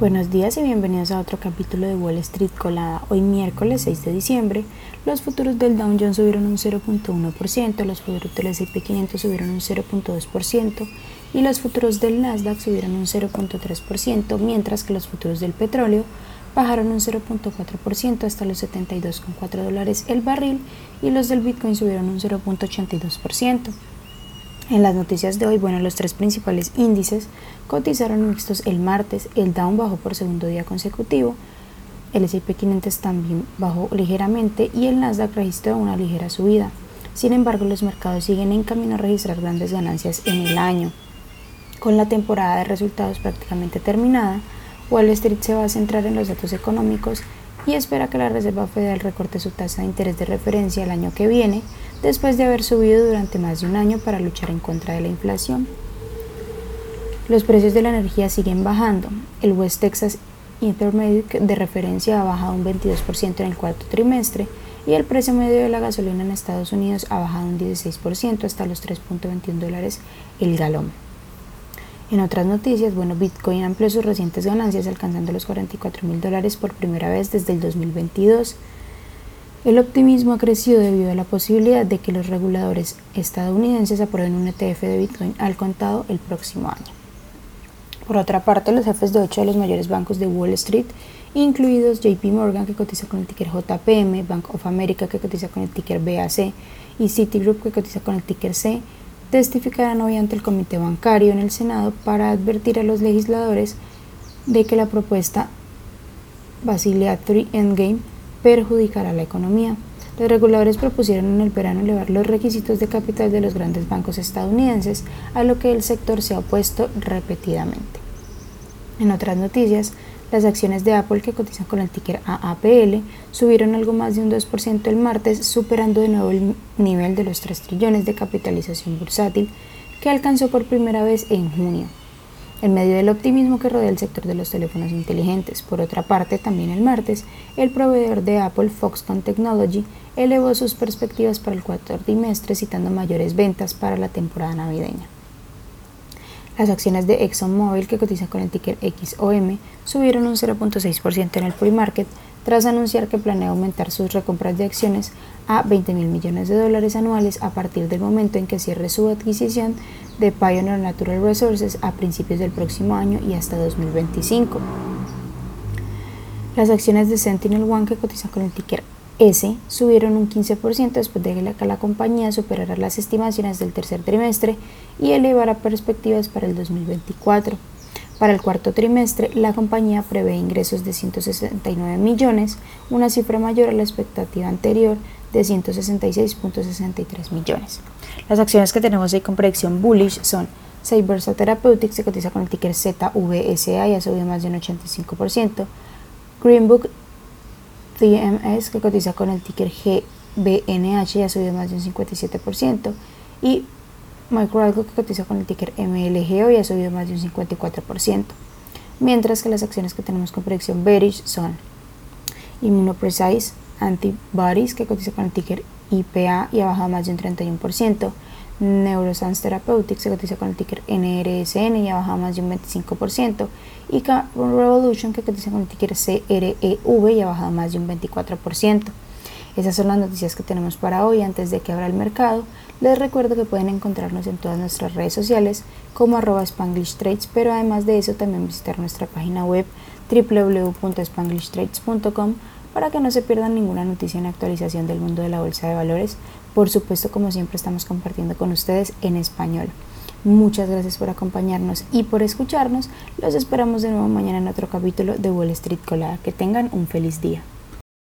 Buenos días y bienvenidos a otro capítulo de Wall Street Colada. Hoy miércoles 6 de diciembre, los futuros del Dow Jones subieron un 0.1%, los futuros del S&P 500 subieron un 0.2% y los futuros del Nasdaq subieron un 0.3%, mientras que los futuros del petróleo bajaron un 0.4% hasta los 72,4 dólares el barril y los del Bitcoin subieron un 0.82%. En las noticias de hoy, bueno, los tres principales índices cotizaron mixtos el martes, el Dow bajó por segundo día consecutivo, el S&P 500 también bajó ligeramente y el Nasdaq registró una ligera subida. Sin embargo, los mercados siguen en camino a registrar grandes ganancias en el año. Con la temporada de resultados prácticamente terminada, Wall Street se va a centrar en los datos económicos y espera que la Reserva Federal recorte su tasa de interés de referencia el año que viene, después de haber subido durante más de un año para luchar en contra de la inflación. Los precios de la energía siguen bajando. El West Texas Intermediate de referencia ha bajado un 22% en el cuarto trimestre y el precio medio de la gasolina en Estados Unidos ha bajado un 16% hasta los 3.21 dólares el galón. En otras noticias, bueno, Bitcoin amplió sus recientes ganancias alcanzando los 44 mil dólares por primera vez desde el 2022. El optimismo ha crecido debido a la posibilidad de que los reguladores estadounidenses aprueben un ETF de Bitcoin al contado el próximo año. Por otra parte, los jefes de ocho de los mayores bancos de Wall Street, incluidos JP Morgan, que cotiza con el ticker JPM, Bank of America, que cotiza con el ticker BAC, y Citigroup, que cotiza con el ticker C, testificarán hoy ante el Comité Bancario en el Senado para advertir a los legisladores de que la propuesta Basilia 3 Endgame perjudicará la economía. Los reguladores propusieron en el verano elevar los requisitos de capital de los grandes bancos estadounidenses, a lo que el sector se ha opuesto repetidamente. En otras noticias, las acciones de Apple que cotizan con el ticker AAPL subieron algo más de un 2% el martes, superando de nuevo el nivel de los 3 trillones de capitalización bursátil que alcanzó por primera vez en junio, en medio del optimismo que rodea el sector de los teléfonos inteligentes. Por otra parte, también el martes, el proveedor de Apple, Foxconn Technology, elevó sus perspectivas para el cuarto trimestre citando mayores ventas para la temporada navideña. Las acciones de ExxonMobil, que cotiza con el ticker XOM, subieron un 0.6% en el pre-market tras anunciar que planea aumentar sus recompras de acciones a 20 mil millones de dólares anuales a partir del momento en que cierre su adquisición de Pioneer Natural Resources a principios del próximo año y hasta 2025. Las acciones de Sentinel One, que cotiza con el ticker S subieron un 15% después de que la, compañía superara las estimaciones del tercer trimestre y elevara perspectivas para el 2024. Para el cuarto trimestre, la compañía prevé ingresos de 169 millones, una cifra mayor a la expectativa anterior de 166.63 millones. Las acciones que tenemos ahí con predicción bullish son Cybersa Therapeutics, se cotiza con el ticker ZVSA y ha subido más de un 85%, Greenbook TMS que cotiza con el ticker GBNH y ha subido más de un 57% y Microalgo que cotiza con el ticker MLGO y ha subido más de un 54%. Mientras que las acciones que tenemos con predicción bearish son Immunoprecise Antibodies que cotiza con el ticker IPA y ha bajado más de un 31%. Neuroscience Therapeutics se cotiza con el ticker NRSN y ha bajado más de un 25%, y Carbon Revolution que cotiza con el ticker CREV y ha bajado más de un 24%. Esas son las noticias que tenemos para hoy antes de que abra el mercado. Les recuerdo que pueden encontrarnos en todas nuestras redes sociales como arroba Spanglish Trades, pero además de eso también visitar nuestra página web www.spanglishtrades.com para que no se pierdan ninguna noticia en actualización del mundo de la bolsa de valores. Por supuesto, como siempre, estamos compartiendo con ustedes en español. Muchas gracias por acompañarnos y por escucharnos. Los esperamos de nuevo mañana en otro capítulo de Wall Street Colada. Que tengan un feliz día.